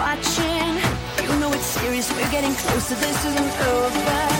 watching. You know it's serious, we're getting closer, this isn't over.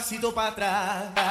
pasito para atrás.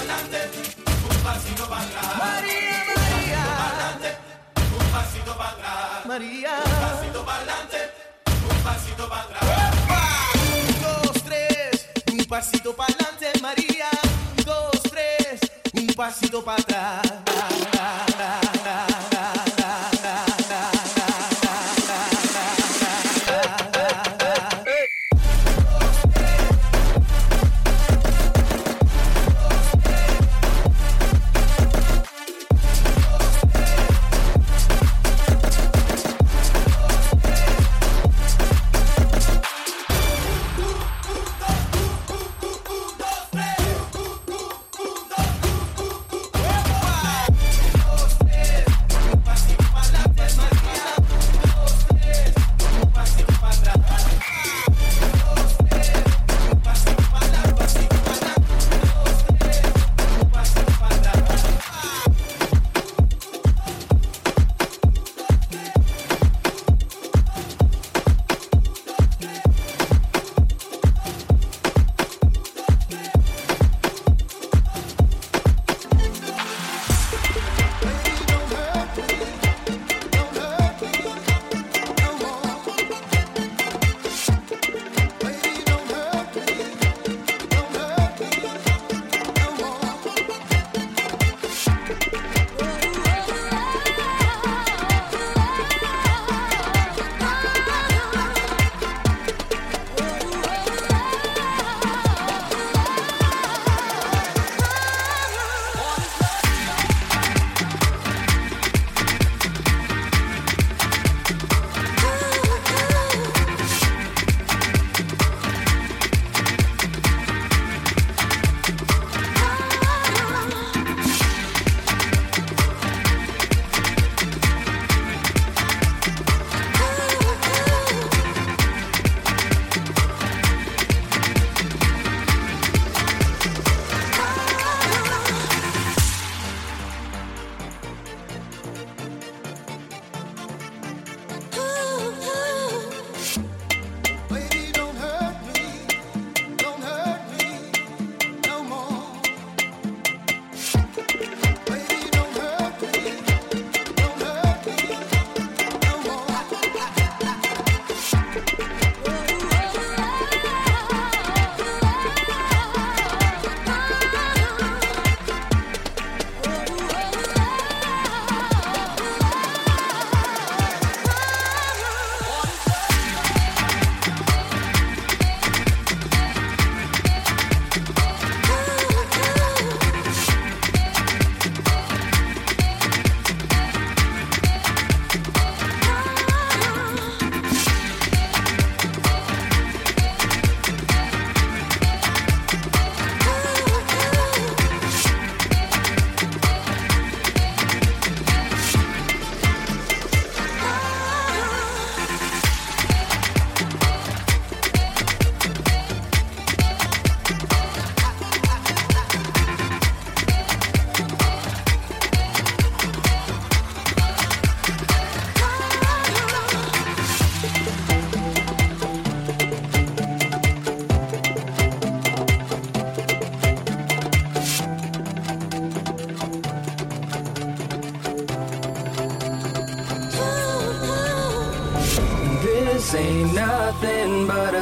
Un pasito para atrás, María, un pasito para adelante, un pasito para atrás, María, un pasito para adelante, un pasito para atrás, dos, tres, un pasito para adelante, María, dos, tres, un pasito para atrás.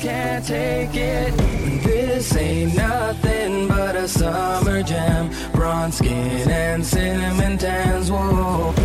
can't take it. This ain't nothing but a summer jam. Bronze skin and cinnamon tans, whoa.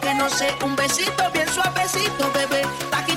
Que no sé, un besito bien suavecito, bebé. Taqui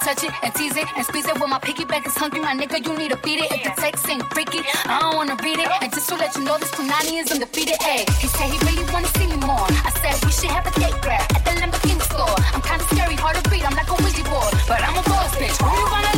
touch it and tease it and squeeze it. When my piggyback is hungry, my nigga. You need to feed it. If the text ain't freaky, I don't wanna read it. And just to let you know, this Punani is undefeated. Ay, he said he really wanna see me more. I said we should have a date grab at the Lamborghini store. I'm kinda scary, hard to read. I'm like a Ouija board, but I'm a boss bitch. Who you wanna